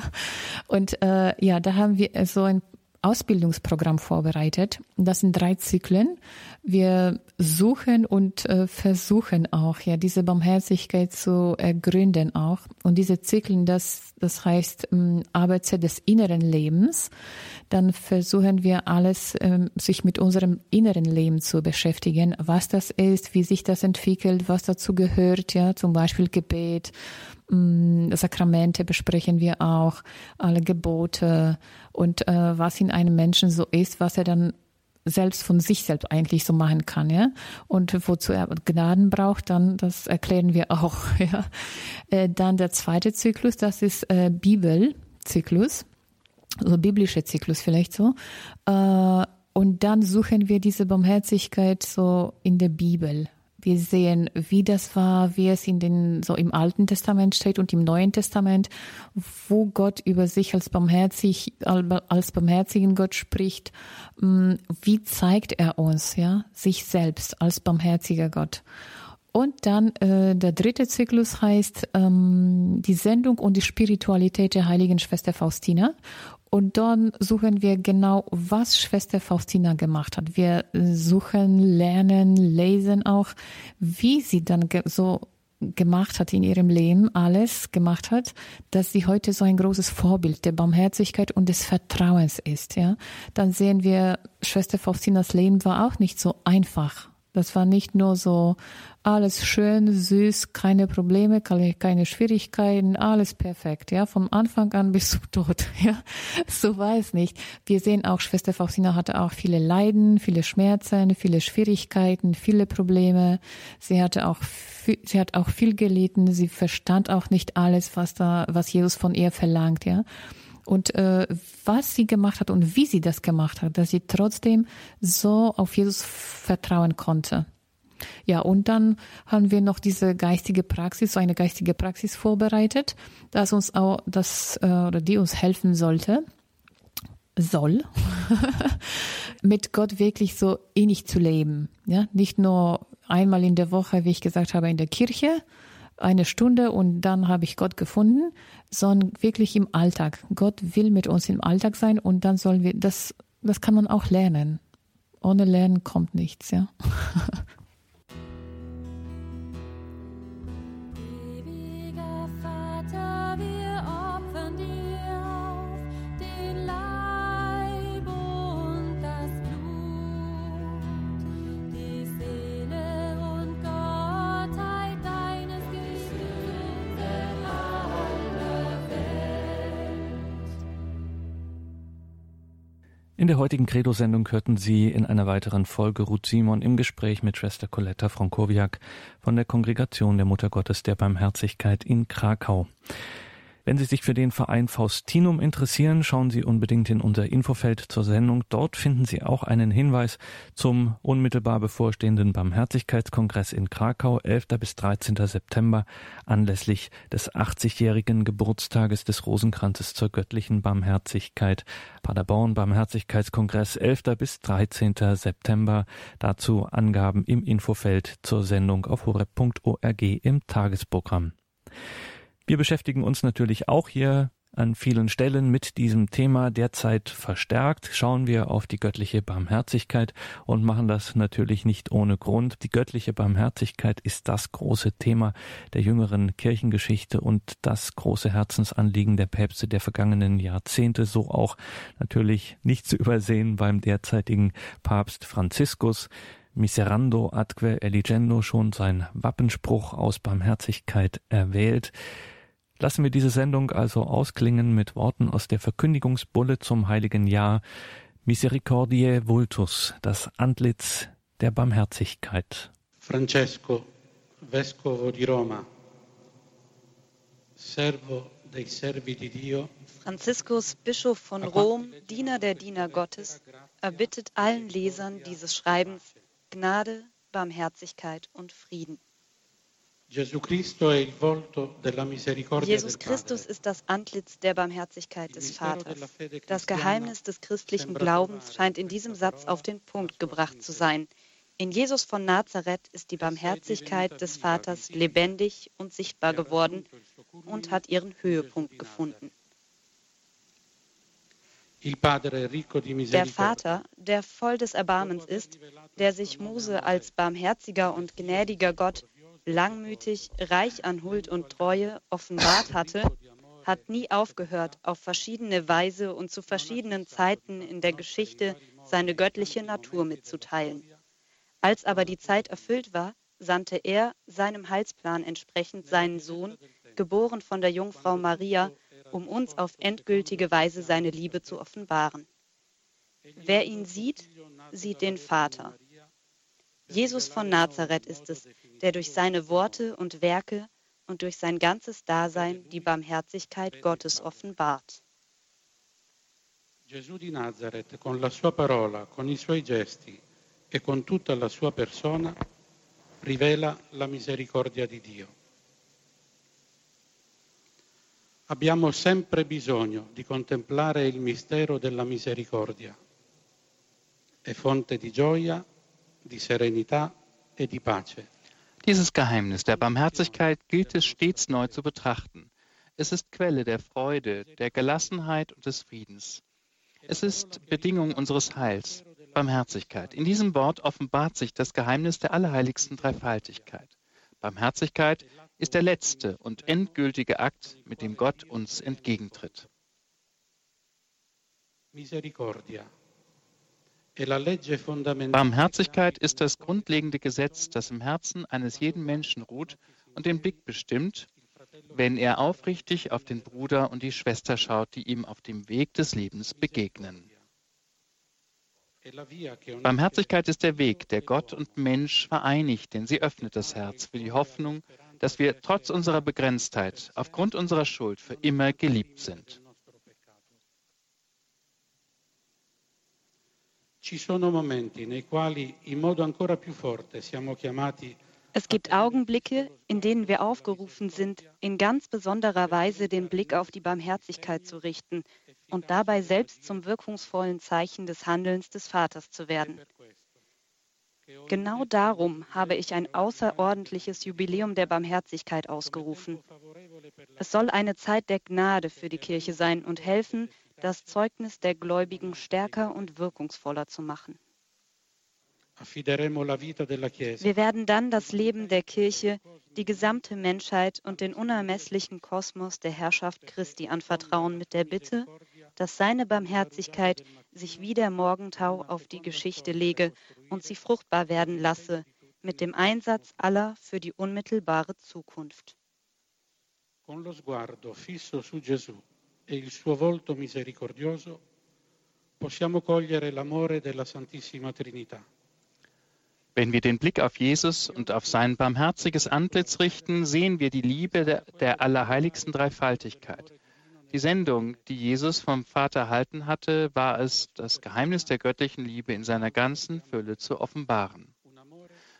Und äh, ja, da haben wir so ein Ausbildungsprogramm vorbereitet. Das sind drei Zyklen. Wir suchen und äh, versuchen auch, ja, diese Barmherzigkeit zu ergründen auch. Und diese Zyklen, das, das heißt ähm, ABC des inneren Lebens. Dann versuchen wir alles, ähm, sich mit unserem inneren Leben zu beschäftigen, was das ist, wie sich das entwickelt, was dazu gehört, ja, zum Beispiel Gebet, Mm, Sakramente besprechen wir auch, alle Gebote und äh, was in einem Menschen so ist, was er dann selbst von sich selbst eigentlich so machen kann, ja. Und wozu er Gnaden braucht, dann das erklären wir auch, ja. Äh, dann der zweite Zyklus, das ist äh, Bibelzyklus, also biblische Zyklus vielleicht so. Äh, und dann suchen wir diese Barmherzigkeit so in der Bibel Wir sehen, wie das war, wie es in den, so im Alten Testament steht und im Neuen Testament, wo Gott über sich als barmherzig, als barmherzigen Gott spricht. Mm, wie zeigt er uns, ja, sich selbst als barmherziger Gott? Und dann äh, der dritte Zyklus heißt ähm, die Sendung und die Spiritualität der heiligen Schwester Faustina. Und dann suchen wir genau, was Schwester Faustina gemacht hat. Wir suchen, lernen, lesen auch, wie sie dann so gemacht hat in ihrem Leben, alles gemacht hat, dass sie heute so ein großes Vorbild der Barmherzigkeit und des Vertrauens ist, ja. Dann sehen wir, Schwester Faustinas Leben war auch nicht so einfach. Das war nicht nur so alles schön, süß, keine Probleme, keine Schwierigkeiten, alles perfekt, ja, vom Anfang an bis zum Tod, ja. So war es nicht. Wir sehen auch, Schwester Faustina hatte auch viele Leiden, viele Schmerzen, viele Schwierigkeiten, viele Probleme. Sie hatte auch, sie hat auch viel gelitten. Sie verstand auch nicht alles, was da, was Jesus von ihr verlangt, ja. Und äh, was sie gemacht hat und wie sie das gemacht hat, dass sie trotzdem so auf Jesus vertrauen konnte. Ja, und dann haben wir noch diese geistige Praxis, so eine geistige Praxis vorbereitet, dass uns auch das äh, oder die uns helfen sollte, soll, mit Gott wirklich so innig zu leben. Ja, nicht nur einmal in der Woche, wie ich gesagt habe, in der Kirche, eine Stunde und dann habe ich Gott gefunden, sondern wirklich im Alltag. Gott will mit uns im Alltag sein und dann sollen wir, das, das kann man auch lernen. Ohne Lernen kommt nichts, ja. In der heutigen Credo-Sendung hörten Sie in einer weiteren Folge Ruth Simon im Gespräch mit Schwester Coletta Frankowiak von der Kongregation der Mutter Gottes der Barmherzigkeit in Krakau. Wenn Sie sich für den Verein Faustinum interessieren, schauen Sie unbedingt in unser Infofeld zur Sendung. Dort finden Sie auch einen Hinweis zum unmittelbar bevorstehenden Barmherzigkeitskongress in Krakau, 11. bis 13. September, anlässlich des 80-jährigen Geburtstages des Rosenkranzes zur göttlichen Barmherzigkeit. Paderborn Barmherzigkeitskongress, 11. bis 13. September. Dazu Angaben im Infofeld zur Sendung auf horeb.org im Tagesprogramm. Wir beschäftigen uns natürlich auch hier an vielen Stellen mit diesem Thema derzeit verstärkt. Schauen wir auf die göttliche Barmherzigkeit und machen das natürlich nicht ohne Grund. Die göttliche Barmherzigkeit ist das große Thema der jüngeren Kirchengeschichte und das große Herzensanliegen der Päpste der vergangenen Jahrzehnte, so auch natürlich nicht zu übersehen beim derzeitigen Papst Franziskus. Miserando adque eligendo schon sein Wappenspruch aus Barmherzigkeit erwählt. Lassen wir diese Sendung also ausklingen mit Worten aus der Verkündigungsbulle zum heiligen Jahr Misericordiae Vultus, das Antlitz der Barmherzigkeit. Francesco, Vescovo di Roma, Servo dei Servi di Dio, Franziskus, Bischof von Rom, Diener der Diener Gottes, erbittet allen Lesern dieses Schreibens Gnade, Barmherzigkeit und Frieden. Jesus Christus ist das Antlitz der Barmherzigkeit des Vaters. Das Geheimnis des christlichen Glaubens scheint in diesem Satz auf den Punkt gebracht zu sein. In Jesus von Nazareth ist die Barmherzigkeit des Vaters lebendig und sichtbar geworden und hat ihren Höhepunkt gefunden. Der Vater, der voll des Erbarmens ist, der sich Mose als barmherziger und gnädiger Gott langmütig, reich an Huld und Treue offenbart hatte, hat nie aufgehört, auf verschiedene Weise und zu verschiedenen Zeiten in der Geschichte seine göttliche Natur mitzuteilen. Als aber die Zeit erfüllt war, sandte er seinem Heilsplan entsprechend seinen Sohn, geboren von der Jungfrau Maria, um uns auf endgültige Weise seine Liebe zu offenbaren. Wer ihn sieht, sieht den Vater. Jesus von Nazareth ist es, der durch seine Worte und Werke und durch sein ganzes Dasein die Barmherzigkeit Gottes offenbart. Gesù di Nazareth, con la sua parola, con i suoi gesti e con tutta la sua persona, rivela la misericordia di Dio. Abbiamo sempre bisogno di contemplare il mistero della misericordia. È fonte di gioia, di serenità e di pace. Dieses Geheimnis der Barmherzigkeit gilt es stets neu zu betrachten. Es ist Quelle der Freude, der Gelassenheit und des Friedens. Es ist Bedingung unseres Heils, Barmherzigkeit. In diesem Wort offenbart sich das Geheimnis der allerheiligsten Dreifaltigkeit. Barmherzigkeit ist der letzte und endgültige Akt, mit dem Gott uns entgegentritt. Barmherzigkeit ist das grundlegende Gesetz, das im Herzen eines jeden Menschen ruht und den Blick bestimmt, wenn er aufrichtig auf den Bruder und die Schwester schaut, die ihm auf dem Weg des Lebens begegnen. Barmherzigkeit ist der Weg, der Gott und Mensch vereinigt, denn sie öffnet das Herz für die Hoffnung, dass wir trotz unserer Begrenztheit, aufgrund unserer Schuld für immer geliebt sind. Ci sono momenti nei quali in modo ancora più forte siamo chiamati es gibt Augenblicke, in denen wir aufgerufen sind, in ganz besonderer Weise den Blick auf die Barmherzigkeit zu richten und dabei selbst zum wirkungsvollen Zeichen des Handelns des Vaters zu werden. Genau darum habe ich ein außerordentliches Jubiläum der Barmherzigkeit ausgerufen. Es soll eine Zeit der Gnade für die Kirche sein und helfen, das Zeugnis der Gläubigen stärker und wirkungsvoller zu machen. Wir werden dann das Leben der Kirche, die gesamte Menschheit und den unermesslichen Kosmos der Herrschaft Christi anvertrauen mit der Bitte, dass seine Barmherzigkeit sich wie der Morgentau auf die Geschichte lege und sie fruchtbar werden lasse, mit dem Einsatz aller für die unmittelbare Zukunft. Con lo sguardo fisso su Gesù e il suo volto misericordioso possiamo cogliere l'amore della Santissima Trinità. Wenn wir den Blick auf Jesus und auf sein barmherziges Antlitz richten, sehen wir die Liebe der, der allerheiligsten Dreifaltigkeit. Die Sendung, die Jesus vom Vater erhalten hatte, war es, das Geheimnis der göttlichen Liebe in seiner ganzen Fülle zu offenbaren.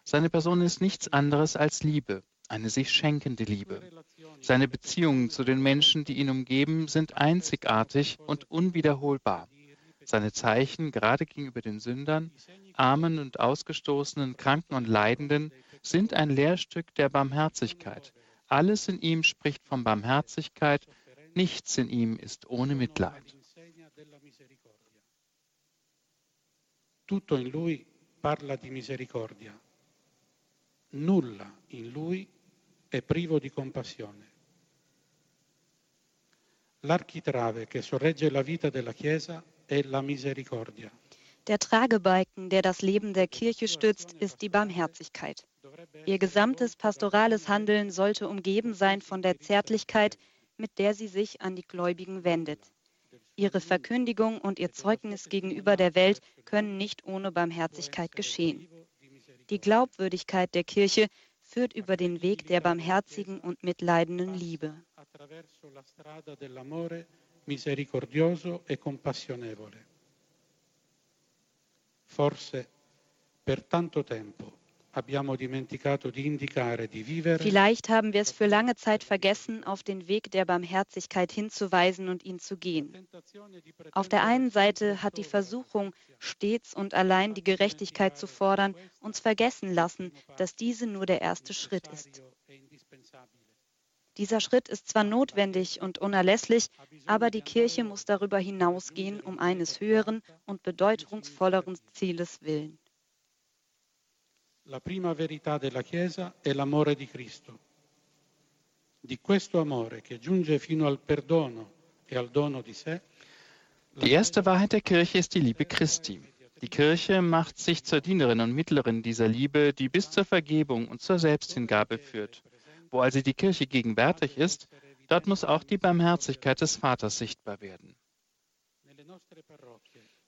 Seine Person ist nichts anderes als Liebe, eine sich schenkende Liebe. Seine Beziehungen zu den Menschen, die ihn umgeben, sind einzigartig und unwiederholbar. Seine Zeichen, gerade gegenüber den Sündern, Armen und Ausgestoßenen, Kranken und Leidenden, sind ein Lehrstück der Barmherzigkeit. Alles in ihm spricht von Barmherzigkeit, nichts in ihm ist ohne Mitleid. Tutto in lui parla di misericordia. Nulla in lui è privo di compassione. L'architrave che sorregge la vita della Chiesa è la misericordia. Der Tragebalken, der das Leben der Kirche stützt, ist die Barmherzigkeit. Ihr gesamtes pastorales Handeln sollte umgeben sein von der Zärtlichkeit, mit der sie sich an die Gläubigen wendet. Ihre Verkündigung und ihr Zeugnis gegenüber der Welt können nicht ohne Barmherzigkeit geschehen. Die Glaubwürdigkeit der Kirche führt über den Weg der barmherzigen und mitleidenden Liebe. misericordioso e compassionevole. Forse per tanto tempo Vielleicht haben wir es für lange Zeit vergessen, auf den Weg der Barmherzigkeit hinzuweisen und ihn zu gehen. Auf der einen Seite hat die Versuchung, stets und allein die Gerechtigkeit zu fordern, uns vergessen lassen, dass diese nur der erste Schritt ist. Dieser Schritt ist zwar notwendig und unerlässlich, aber die Kirche muss darüber hinausgehen, um eines höheren und bedeutungsvolleren Zieles willen. La prima verità della Chiesa è l'amore di Cristo. Di questo amore che giunge fino al perdono e al dono di sé. Die erste Wahrheit der Kirche ist die Liebe Christi. Die Kirche macht sich zur Dienerin und Mittlerin dieser Liebe, die bis zur Vergebung und zur Selbsthingabe führt. Wo also die Kirche gegenwärtig ist, dort muss auch die Barmherzigkeit des Vaters sichtbar werden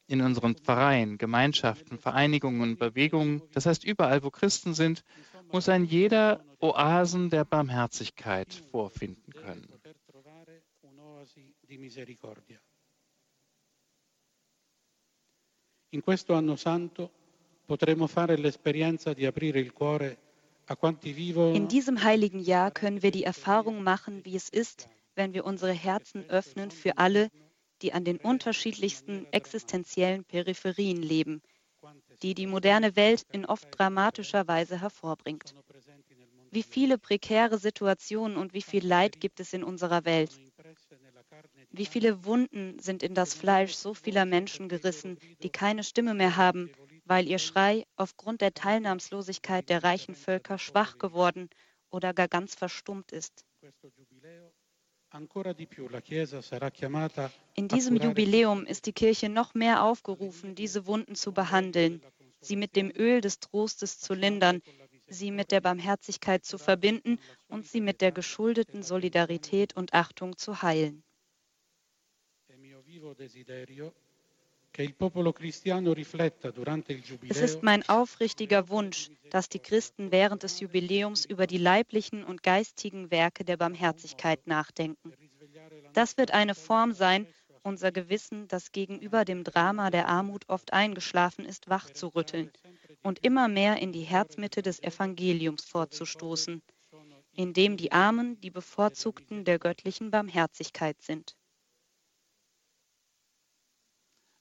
in unseren Pfarreien, Gemeinschaften, Vereinigungen und Bewegungen, das heißt überall, wo Christen sind, muss ein jeder Oasen der Barmherzigkeit vorfinden können. In questo anno santo potremo fare l'esperienza di aprire il cuore In diesem heiligen Jahr können wir die Erfahrung machen, wie es ist, wenn wir unsere Herzen öffnen für alle, die an den unterschiedlichsten existenziellen Peripherien leben, die die moderne Welt in oft dramatischer Weise hervorbringt. Wie viele prekäre Situationen und wie viel Leid gibt es in unserer Welt? Wie viele Wunden sind in das Fleisch so vieler Menschen gerissen, die keine Stimme mehr haben, weil ihr Schrei aufgrund der Teilnahmslosigkeit der reichen Völker schwach geworden oder gar ganz verstummt ist? In diesem Jubiläum ist die Kirche noch mehr aufgerufen, diese Wunden zu behandeln, sie mit dem Öl des Trostes zu lindern, sie mit der Barmherzigkeit zu verbinden und sie mit der geschuldeten Solidarität und Achtung zu heilen. Es ist mein aufrichtiger Wunsch, dass die Christen während des Jubiläums über die leiblichen und geistigen Werke der Barmherzigkeit nachdenken. Das wird eine Form sein, unser Gewissen, das gegenüber dem Drama der Armut oft eingeschlafen ist, wachzurütteln und immer mehr in die Herzmitte des Evangeliums vorzustoßen, in dem die Armen die Bevorzugten der göttlichen Barmherzigkeit sind.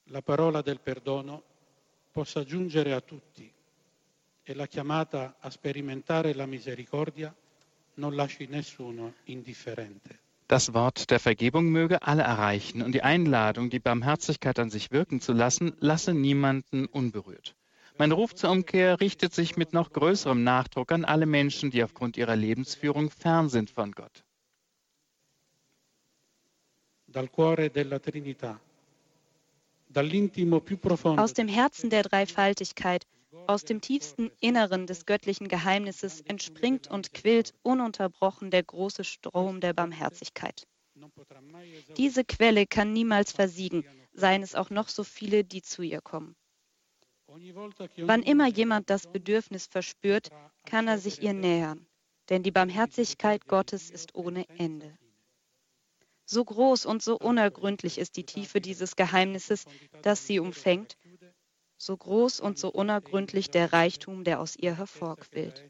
La parola del perdono possa giungere a tutti e la chiamata a sperimentare la misericordia non lasci nessuno indifferente. Das Wort der Vergebung möge alle erreichen und die Einladung, die Barmherzigkeit an sich wirken zu lassen, lasse niemanden unberührt. Mein Ruf zur Umkehr richtet sich mit noch größerem Nachdruck an alle Menschen, die aufgrund ihrer Lebensführung fern sind von Gott. Dal cuore della Trinità, aus dem Herzen der Dreifaltigkeit aus dem tiefsten Inneren des göttlichen Geheimnisses entspringt und quillt ununterbrochen der große Strom der Barmherzigkeit. Diese Quelle kann niemals versiegen, seien es auch noch so viele, die zu ihr kommen. Wann immer jemand das Bedürfnis verspürt, kann er sich ihr nähern, denn die Barmherzigkeit Gottes ist ohne Ende. So groß und so unergründlich ist die Tiefe dieses Geheimnisses, das sie umfängt, so groß und so unergründlich der Reichtum, der aus ihr hervorquillt.